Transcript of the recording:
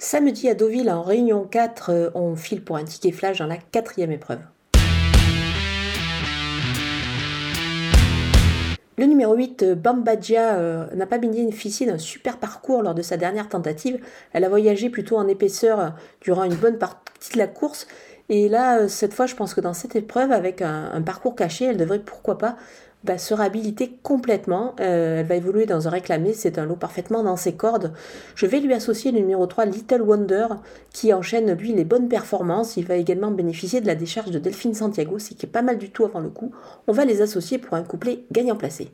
Samedi à Deauville, en réunion 4, euh, on file pour un ticket flash dans la quatrième épreuve. Le numéro 8, euh, Bambadja, euh, n'a pas bénéficié d'un super parcours lors de sa dernière tentative. Elle a voyagé plutôt en épaisseur durant une bonne partie de la course. Et là, cette fois, je pense que dans cette épreuve, avec un parcours caché, elle devrait pourquoi pas bah, sera habilitée complètement. Euh, elle va évoluer dans un réclamé, c'est un lot parfaitement dans ses cordes. Je vais lui associer le numéro 3, Little Wonder, qui enchaîne lui les bonnes performances. Il va également bénéficier de la décharge de Delphine Santiago, ce qui est pas mal du tout avant le coup. On va les associer pour un couplet gagnant placé.